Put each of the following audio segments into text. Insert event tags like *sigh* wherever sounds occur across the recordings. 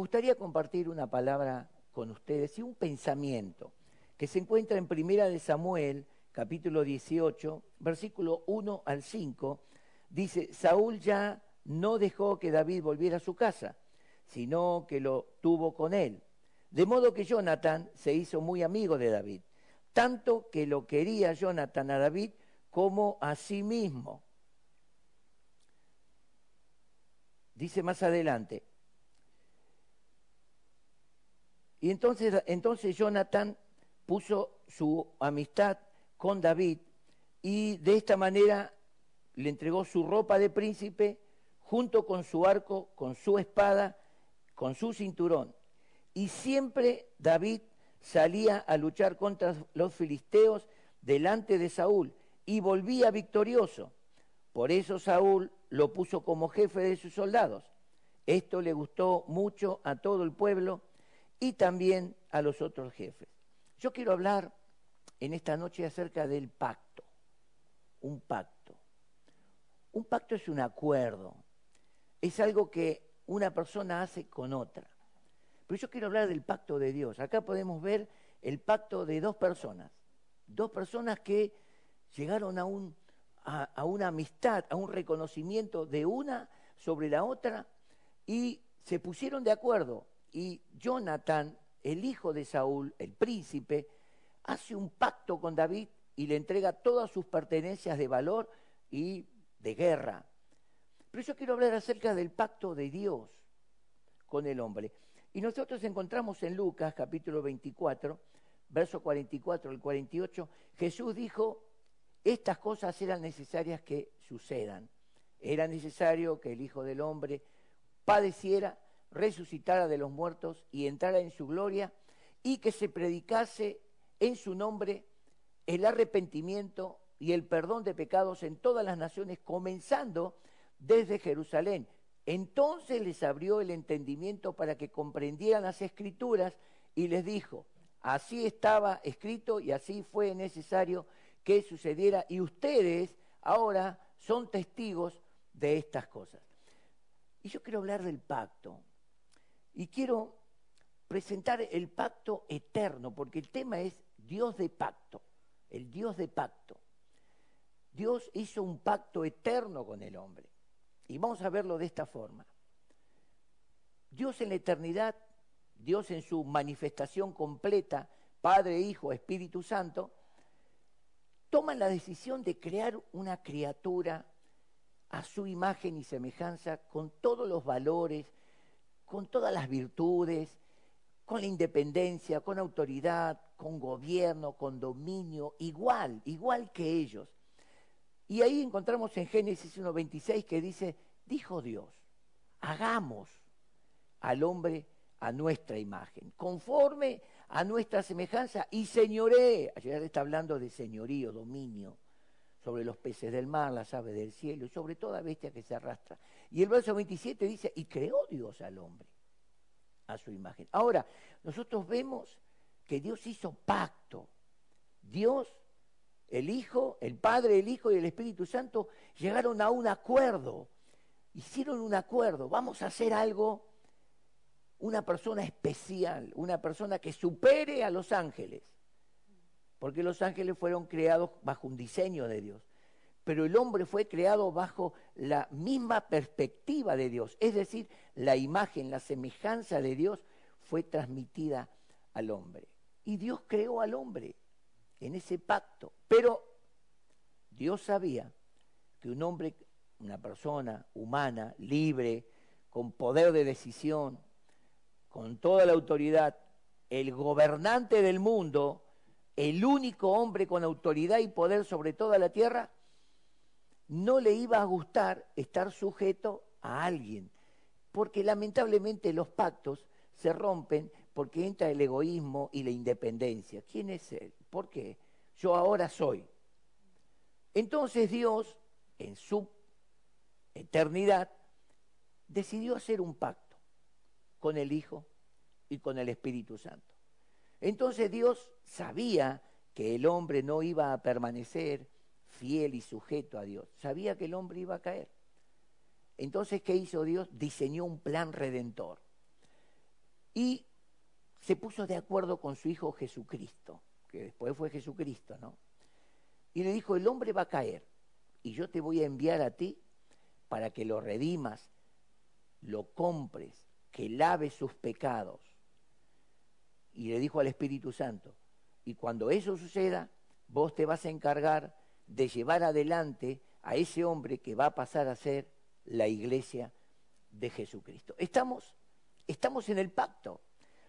gustaría compartir una palabra con ustedes y un pensamiento que se encuentra en Primera de Samuel, capítulo 18, versículo 1 al 5. Dice, Saúl ya no dejó que David volviera a su casa, sino que lo tuvo con él. De modo que Jonathan se hizo muy amigo de David, tanto que lo quería Jonathan a David como a sí mismo. Dice más adelante, y entonces, entonces Jonathan puso su amistad con David y de esta manera le entregó su ropa de príncipe junto con su arco, con su espada, con su cinturón. Y siempre David salía a luchar contra los filisteos delante de Saúl y volvía victorioso. Por eso Saúl lo puso como jefe de sus soldados. Esto le gustó mucho a todo el pueblo y también a los otros jefes. Yo quiero hablar en esta noche acerca del pacto, un pacto. Un pacto es un acuerdo, es algo que una persona hace con otra. Pero yo quiero hablar del pacto de Dios. Acá podemos ver el pacto de dos personas, dos personas que llegaron a, un, a, una amistad, a un reconocimiento de una sobre la otra y se pusieron de acuerdo y Jonathan, el hijo de Saúl, el príncipe, hace un pacto con David y le entrega todas sus pertenencias de valor y de guerra. Pero yo quiero hablar acerca del pacto de Dios con el hombre. Y nosotros encontramos en Lucas capítulo 24, verso 44 al 48, Jesús dijo, estas cosas eran necesarias que sucedan. Era necesario que el Hijo del Hombre padeciera resucitara de los muertos y entrara en su gloria, y que se predicase en su nombre el arrepentimiento y el perdón de pecados en todas las naciones, comenzando desde Jerusalén. Entonces les abrió el entendimiento para que comprendieran las escrituras y les dijo, así estaba escrito y así fue necesario que sucediera y ustedes ahora son testigos de estas cosas. Y yo quiero hablar del pacto, y quiero presentar el pacto eterno, porque el tema es Dios de pacto, el Dios de pacto. Dios hizo un pacto eterno con el hombre. Y vamos a verlo de esta forma. Dios en la eternidad, Dios en su manifestación completa, Padre, Hijo, Espíritu Santo, toman la decisión de crear una criatura a su imagen y semejanza con todos los valores, con todas las virtudes, con la independencia, con autoridad, con gobierno, con dominio, igual, igual que ellos. Y ahí encontramos en Génesis 1.26 que dice, dijo Dios, hagamos al hombre a nuestra imagen, conforme a nuestra semejanza, y señoré, ayer está hablando de señorío, dominio, sobre los peces del mar, las aves del cielo, y sobre toda bestia que se arrastra. Y el verso 27 dice, y creó Dios al hombre a su imagen. Ahora, nosotros vemos que Dios hizo pacto. Dios, el Hijo, el Padre, el Hijo y el Espíritu Santo llegaron a un acuerdo. Hicieron un acuerdo. Vamos a hacer algo, una persona especial, una persona que supere a los ángeles. Porque los ángeles fueron creados bajo un diseño de Dios. Pero el hombre fue creado bajo la misma perspectiva de Dios, es decir, la imagen, la semejanza de Dios fue transmitida al hombre. Y Dios creó al hombre en ese pacto, pero Dios sabía que un hombre, una persona humana, libre, con poder de decisión, con toda la autoridad, el gobernante del mundo, el único hombre con autoridad y poder sobre toda la tierra, no le iba a gustar estar sujeto a alguien, porque lamentablemente los pactos se rompen porque entra el egoísmo y la independencia. ¿Quién es él? ¿Por qué? Yo ahora soy. Entonces Dios, en su eternidad, decidió hacer un pacto con el Hijo y con el Espíritu Santo. Entonces Dios sabía que el hombre no iba a permanecer fiel y sujeto a Dios. Sabía que el hombre iba a caer. Entonces, ¿qué hizo Dios? Diseñó un plan redentor. y se puso de acuerdo con su hijo Jesucristo, que después fue Jesucristo, ¿no? Y le dijo, el hombre va a caer y yo te voy a enviar a ti para que lo redimas, lo compres, que lave sus pecados. Y le dijo al Espíritu Santo, y cuando eso suceda, vos te vas a encargar de llevar adelante a ese hombre que va a pasar a ser la iglesia de Jesucristo. Estamos, estamos en el pacto.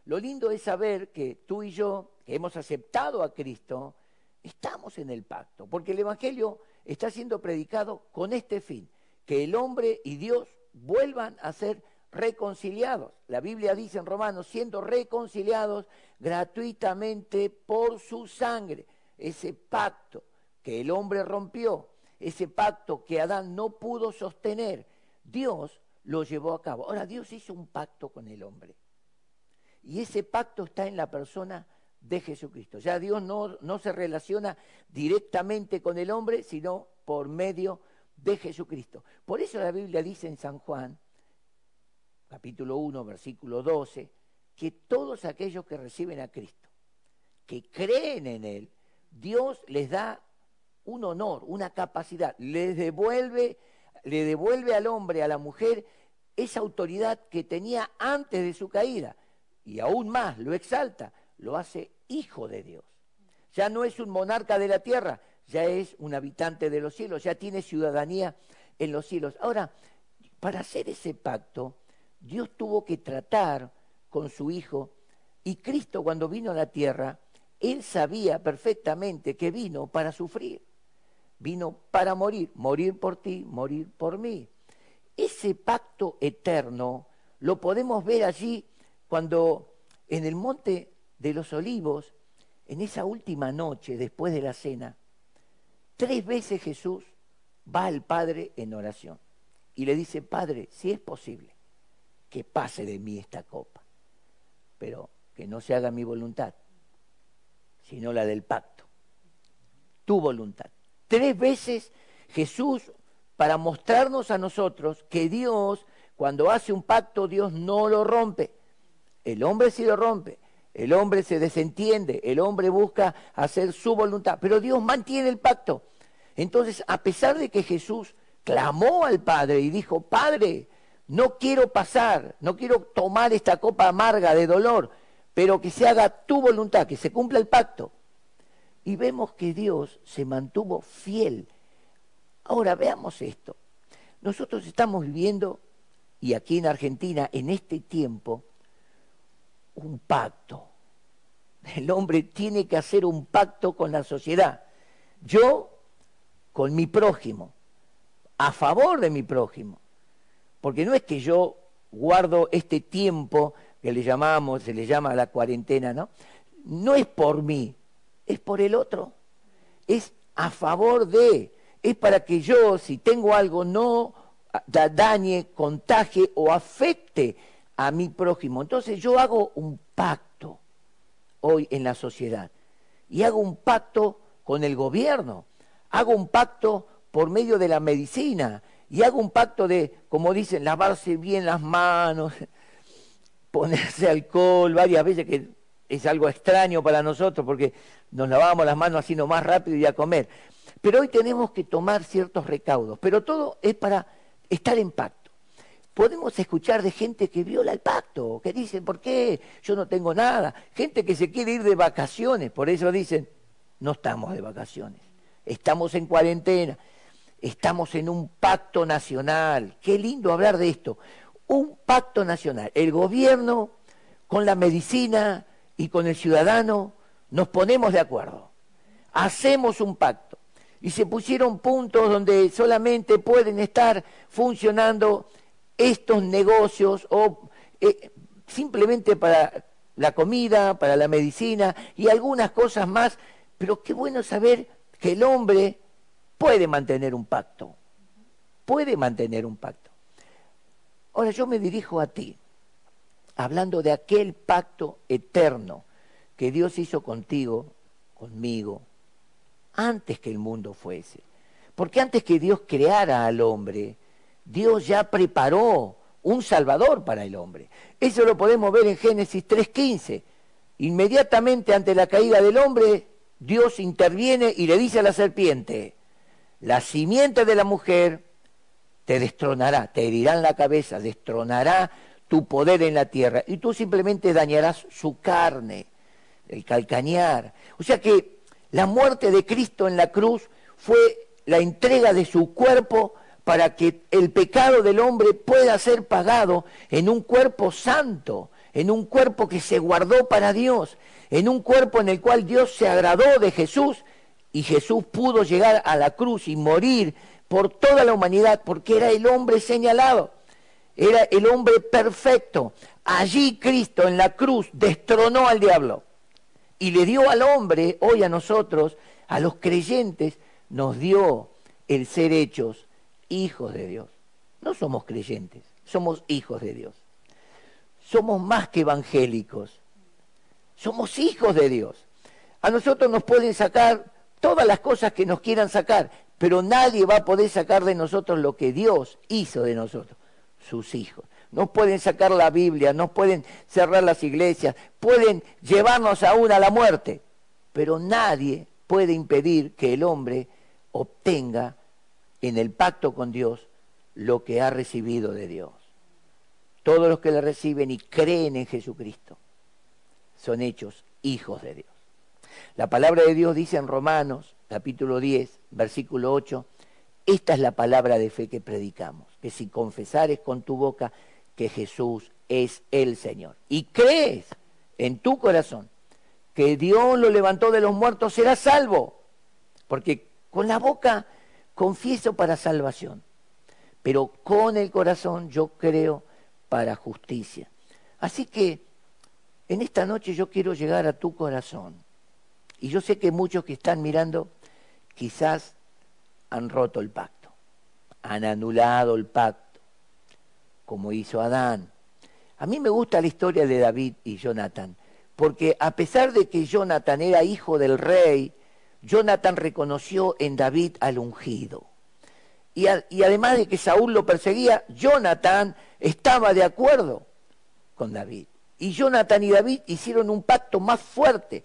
Lo lindo es saber que tú y yo, que hemos aceptado a Cristo, estamos en el pacto, porque el Evangelio está siendo predicado con este fin, que el hombre y Dios vuelvan a ser reconciliados. La Biblia dice en Romanos, siendo reconciliados gratuitamente por su sangre. Ese pacto que el hombre rompió, ese pacto que Adán no pudo sostener, Dios lo llevó a cabo. Ahora, Dios hizo un pacto con el hombre. Y ese pacto está en la persona de Jesucristo. Ya Dios no, no se relaciona directamente con el hombre, sino por medio de Jesucristo. Por eso la Biblia dice en San Juan, capítulo 1, versículo 12, que todos aquellos que reciben a Cristo, que creen en Él, Dios les da un honor, una capacidad, les devuelve, le devuelve al hombre, a la mujer, esa autoridad que tenía antes de su caída. Y aún más, lo exalta, lo hace hijo de Dios. Ya no es un monarca de la tierra, ya es un habitante de los cielos, ya tiene ciudadanía en los cielos. Ahora, para hacer ese pacto, Dios tuvo que tratar con su Hijo y Cristo cuando vino a la tierra, Él sabía perfectamente que vino para sufrir, vino para morir, morir por ti, morir por mí. Ese pacto eterno lo podemos ver allí cuando en el monte de los olivos, en esa última noche después de la cena, tres veces Jesús va al Padre en oración y le dice, Padre, si es posible, que pase de mí esta copa, pero que no se haga mi voluntad, sino la del pacto, tu voluntad. Tres veces Jesús, para mostrarnos a nosotros que Dios, cuando hace un pacto, Dios no lo rompe. El hombre sí lo rompe, el hombre se desentiende, el hombre busca hacer su voluntad, pero Dios mantiene el pacto. Entonces, a pesar de que Jesús clamó al Padre y dijo, Padre, no quiero pasar, no quiero tomar esta copa amarga de dolor, pero que se haga tu voluntad, que se cumpla el pacto. Y vemos que Dios se mantuvo fiel. Ahora veamos esto. Nosotros estamos viviendo, y aquí en Argentina, en este tiempo, un pacto. El hombre tiene que hacer un pacto con la sociedad. Yo con mi prójimo, a favor de mi prójimo. Porque no es que yo guardo este tiempo que le llamamos, se le llama la cuarentena, ¿no? No es por mí, es por el otro. Es a favor de, es para que yo, si tengo algo, no dañe, contagie o afecte a mi prójimo. Entonces yo hago un pacto hoy en la sociedad y hago un pacto con el gobierno, hago un pacto por medio de la medicina, y hago un pacto de, como dicen, lavarse bien las manos, *laughs* ponerse alcohol varias veces, que es algo extraño para nosotros porque nos lavamos las manos así más rápido y a comer. Pero hoy tenemos que tomar ciertos recaudos, pero todo es para estar en pacto. Podemos escuchar de gente que viola el pacto, que dicen, ¿por qué? Yo no tengo nada. Gente que se quiere ir de vacaciones, por eso dicen, no estamos de vacaciones, estamos en cuarentena, Estamos en un pacto nacional. Qué lindo hablar de esto. Un pacto nacional. El gobierno con la medicina y con el ciudadano nos ponemos de acuerdo. Hacemos un pacto. Y se pusieron puntos donde solamente pueden estar funcionando estos negocios o eh, simplemente para la comida, para la medicina y algunas cosas más. Pero qué bueno saber que el hombre puede mantener un pacto, puede mantener un pacto. Ahora yo me dirijo a ti, hablando de aquel pacto eterno que Dios hizo contigo, conmigo, antes que el mundo fuese. Porque antes que Dios creara al hombre, Dios ya preparó un salvador para el hombre. Eso lo podemos ver en Génesis 3.15. Inmediatamente ante la caída del hombre, Dios interviene y le dice a la serpiente, la simiente de la mujer te destronará, te herirá la cabeza, destronará tu poder en la tierra y tú simplemente dañarás su carne, el calcañar. O sea que la muerte de Cristo en la cruz fue la entrega de su cuerpo para que el pecado del hombre pueda ser pagado en un cuerpo santo, en un cuerpo que se guardó para Dios, en un cuerpo en el cual Dios se agradó de Jesús y Jesús pudo llegar a la cruz y morir por toda la humanidad porque era el hombre señalado, era el hombre perfecto. Allí Cristo en la cruz destronó al diablo y le dio al hombre, hoy a nosotros, a los creyentes, nos dio el ser hechos hijos de Dios. No somos creyentes, somos hijos de Dios. Somos más que evangélicos, somos hijos de Dios. A nosotros nos pueden sacar todas las cosas que nos quieran sacar, pero nadie va a poder sacar de nosotros lo que Dios hizo de nosotros, sus hijos. Nos pueden sacar la Biblia, nos pueden cerrar las iglesias, pueden llevarnos aún a la muerte, pero nadie puede impedir que el hombre obtenga en el pacto con Dios lo que ha recibido de Dios. Todos los que le reciben y creen en Jesucristo son hechos hijos de Dios. La palabra de Dios dice en Romanos capítulo 10, versículo 8, esta es la palabra de fe que predicamos, que si confesares con tu boca que Jesús es el Señor y crees en tu corazón que Dios lo levantó de los muertos, serás salvo. Porque con la boca confieso para salvación, pero con el corazón yo creo para justicia. Así que en esta noche yo quiero llegar a tu corazón. Y yo sé que muchos que están mirando quizás han roto el pacto, han anulado el pacto, como hizo Adán. A mí me gusta la historia de David y Jonathan, porque a pesar de que Jonathan era hijo del rey, Jonathan reconoció en David al ungido. Y, y, además de que Saúl lo perseguía, Jonathan estaba de acuerdo con David. Y Jonathan y David hicieron un pacto más fuerte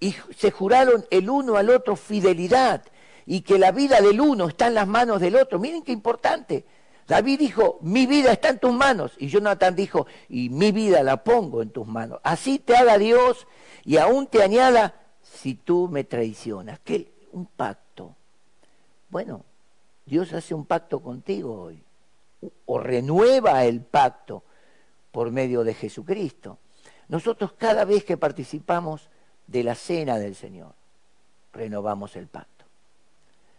y se juraron el uno al otro fidelidad y que la vida del uno está en las manos del otro. Miren qué importante. David dijo, mi vida está en tus manos. Y Jonathan dijo, y mi vida la pongo en tus manos. Así te haga Dios y aún te añada si tú me traicionas. ¿Qué? Un pacto. Bueno, Dios hace un pacto contigo hoy. O renueva el pacto por medio de Jesucristo. Nosotros cada vez que participamos de la cena del Señor, renovamos el pacto.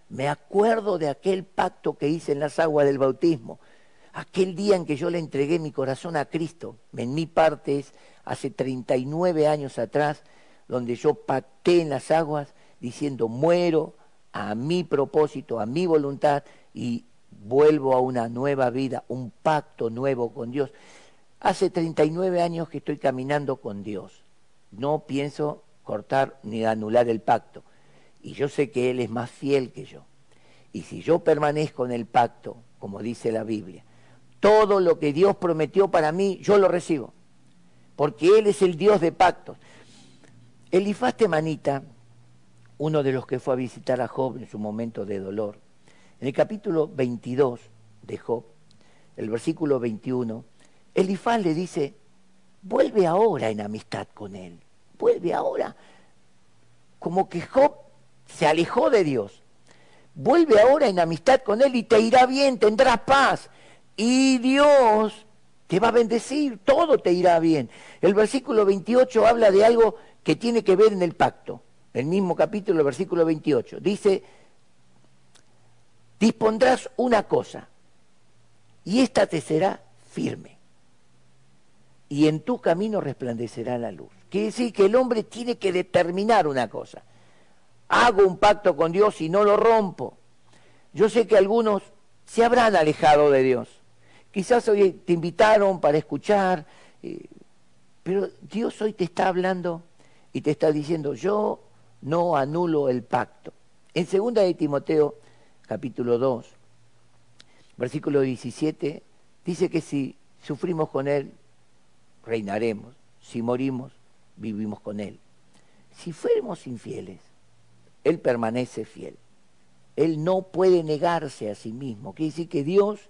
Me acuerdo de aquel pacto que hice en las aguas del bautismo, aquel día en que yo le entregué mi corazón a Cristo. En mi parte es hace 39 años atrás, donde yo pacté en las aguas diciendo muero a mi propósito, a mi voluntad y vuelvo a una nueva vida, un pacto nuevo con Dios. Hace 39 años que estoy caminando con Dios. No pienso cortar ni anular el pacto. Y yo sé que Él es más fiel que yo. Y si yo permanezco en el pacto, como dice la Biblia, todo lo que Dios prometió para mí, yo lo recibo. Porque Él es el Dios de pactos. Elifaz Temanita, uno de los que fue a visitar a Job en su momento de dolor, en el capítulo 22 de Job, el versículo 21, Elifaz le dice, vuelve ahora en amistad con él, vuelve ahora. Como que Job se alejó de Dios. Vuelve ahora en amistad con él y te irá bien, tendrás paz. Y Dios te va a bendecir, todo te irá bien. El versículo 28 habla de algo que tiene que ver en el pacto. El mismo capítulo, el versículo 28. Dice, dispondrás una cosa y ésta te será firme. Y en tu camino resplandecerá la luz. Quiere decir que el hombre tiene que determinar una cosa. Hago un pacto con Dios y no lo rompo. Yo sé que algunos se habrán alejado de Dios. Quizás hoy te invitaron para escuchar, eh, pero Dios hoy te está hablando y te está diciendo, yo no anulo el pacto. En segunda de Timoteo, capítulo 2, versículo 17, Dice que si sufrimos con Él, reinaremos. Si morimos, vivimos con Él. Si fuéramos infieles, Él permanece fiel. Él no puede negarse a sí mismo. Quiere decir que Dios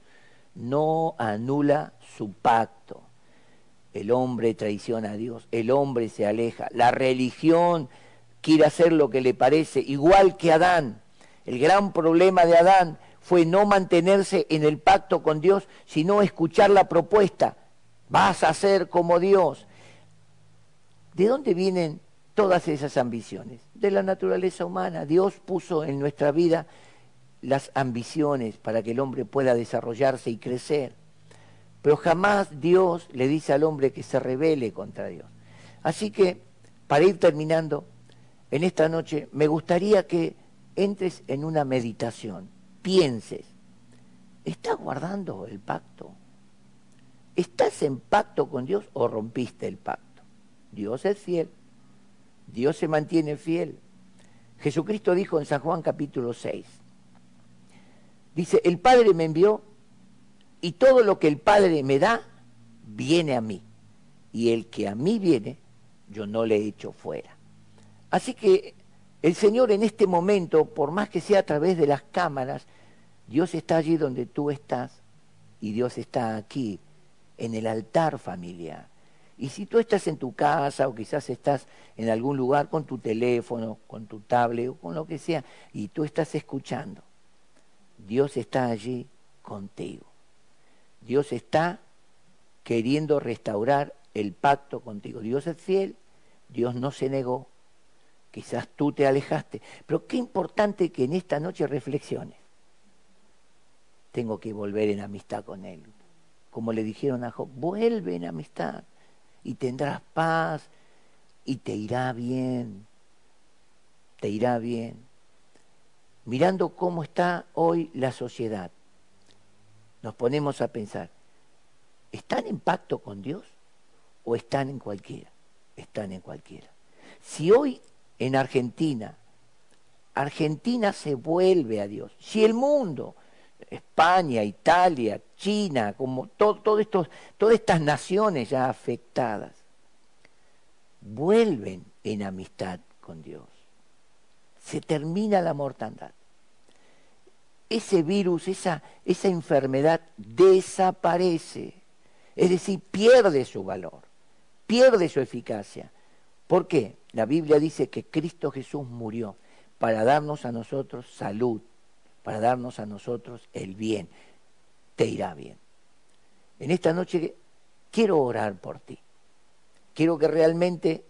no anula su pacto. El hombre traiciona a Dios, el hombre se aleja. La religión quiere hacer lo que le parece, igual que Adán. El gran problema de Adán fue no mantenerse en el pacto con Dios, sino escuchar la propuesta. Vas a ser como Dios. ¿De dónde vienen todas esas ambiciones? De la naturaleza humana. Dios puso en nuestra vida las ambiciones para que el hombre pueda desarrollarse y crecer. Pero jamás Dios le dice al hombre que se rebele contra Dios. Así que, para ir terminando, en esta noche me gustaría que entres en una meditación, pienses, ¿estás guardando el pacto? ¿Estás en pacto con Dios o rompiste el pacto? Dios es fiel. Dios se mantiene fiel. Jesucristo dijo en San Juan capítulo 6, dice, el Padre me envió y todo lo que el Padre me da, viene a mí. Y el que a mí viene, yo no le echo fuera. Así que el Señor en este momento, por más que sea a través de las cámaras, Dios está allí donde tú estás y Dios está aquí, en el altar familiar. Y si tú estás en tu casa o quizás estás en algún lugar con tu teléfono, con tu tablet o con lo que sea, y tú estás escuchando, Dios está allí contigo. Dios está queriendo restaurar el pacto contigo. Dios es fiel, Dios no se negó, quizás tú te alejaste, pero qué importante que en esta noche reflexiones. Tengo que volver en amistad con Él. Como le dijeron a Job, vuelve en amistad y tendrás paz y te irá bien, te irá bien. Mirando cómo está hoy la sociedad, nos ponemos a pensar, ¿están en pacto con Dios o están en cualquiera? Están en cualquiera. Si hoy en Argentina, Argentina se vuelve a Dios, si el mundo, España, Italia, China, como todas estas naciones ya afectadas, vuelven en amistad con Dios. Se termina la mortandad. Ese virus, esa, esa enfermedad desaparece. Es decir, pierde su valor, pierde su eficacia. ¿Por qué? La Biblia dice que Cristo Jesús murió para darnos a nosotros salud, para darnos a nosotros el bien. Te irá bien. En esta noche quiero orar por ti. Quiero que realmente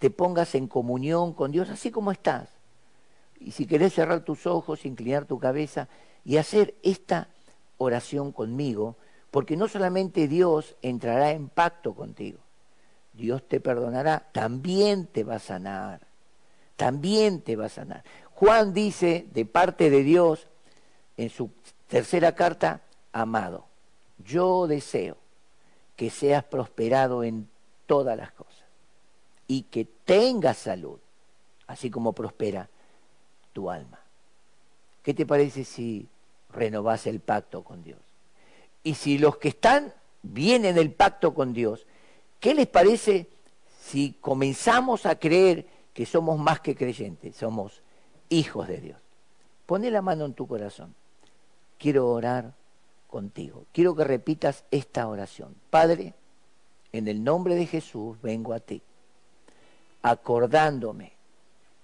te pongas en comunión con Dios así como estás. Y si querés cerrar tus ojos, inclinar tu cabeza y hacer esta oración conmigo, porque no solamente Dios entrará en pacto contigo, Dios te perdonará, también te va a sanar, también te va a sanar. Juan dice de parte de Dios en su tercera carta, amado, yo deseo que seas prosperado en todas las cosas y que tengas salud, así como prospera tu alma. ¿Qué te parece si renovas el pacto con Dios? Y si los que están vienen el pacto con Dios, ¿qué les parece si comenzamos a creer que somos más que creyentes, somos hijos de Dios. Pone la mano en tu corazón. Quiero orar contigo. Quiero que repitas esta oración. Padre, en el nombre de Jesús vengo a ti, acordándome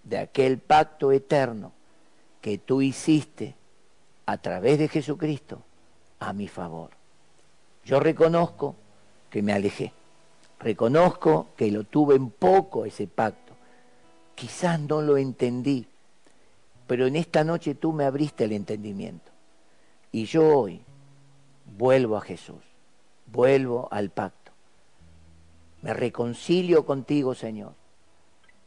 de aquel pacto eterno que tú hiciste a través de Jesucristo a mi favor. Yo reconozco que me alejé, reconozco que lo tuve en poco ese pacto Quizás no lo entendí, pero en esta noche tú me abriste el entendimiento. Y yo hoy vuelvo a Jesús, vuelvo al pacto. Me reconcilio contigo, Señor.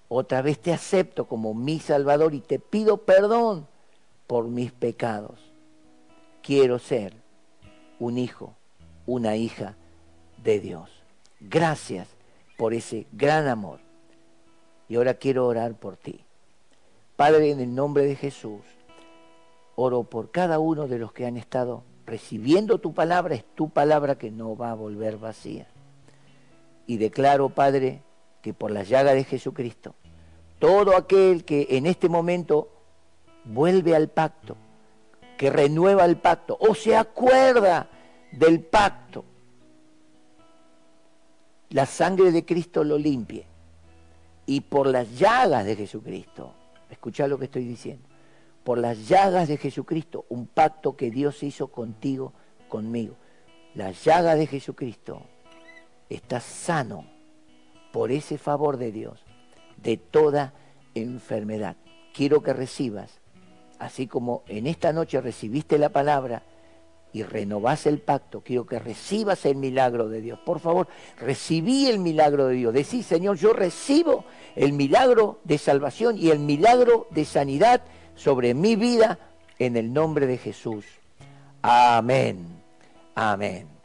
Otra vez te acepto como mi Salvador y te pido perdón por mis pecados. Quiero ser un hijo, una hija de Dios. Gracias por ese gran amor y ahora quiero orar por ti. Padre, en el nombre de Jesús, oro por cada uno de los que han estado recibiendo tu palabra, es tu palabra que no va a volver vacía. Y declaro, Padre, que por la llaga de Jesucristo, todo aquel que en este momento vuelve al pacto, que renueva el pacto o se acuerda del pacto, la sangre de Cristo lo limpie. Y por las llagas de Jesucristo, escucha lo que estoy diciendo, por las llagas de Jesucristo, un pacto que Dios hizo contigo, conmigo. La llaga de Jesucristo está sano por ese favor de Dios de toda enfermedad. Quiero que recibas, así como en esta noche recibiste la palabra, y renovás el pacto, quiero que recibas el milagro de Dios. Por favor, recibí el milagro de Dios. Decí, Señor, yo recibo el milagro de salvación y el milagro de sanidad sobre mi vida en el nombre de Jesús. Amén. Amén.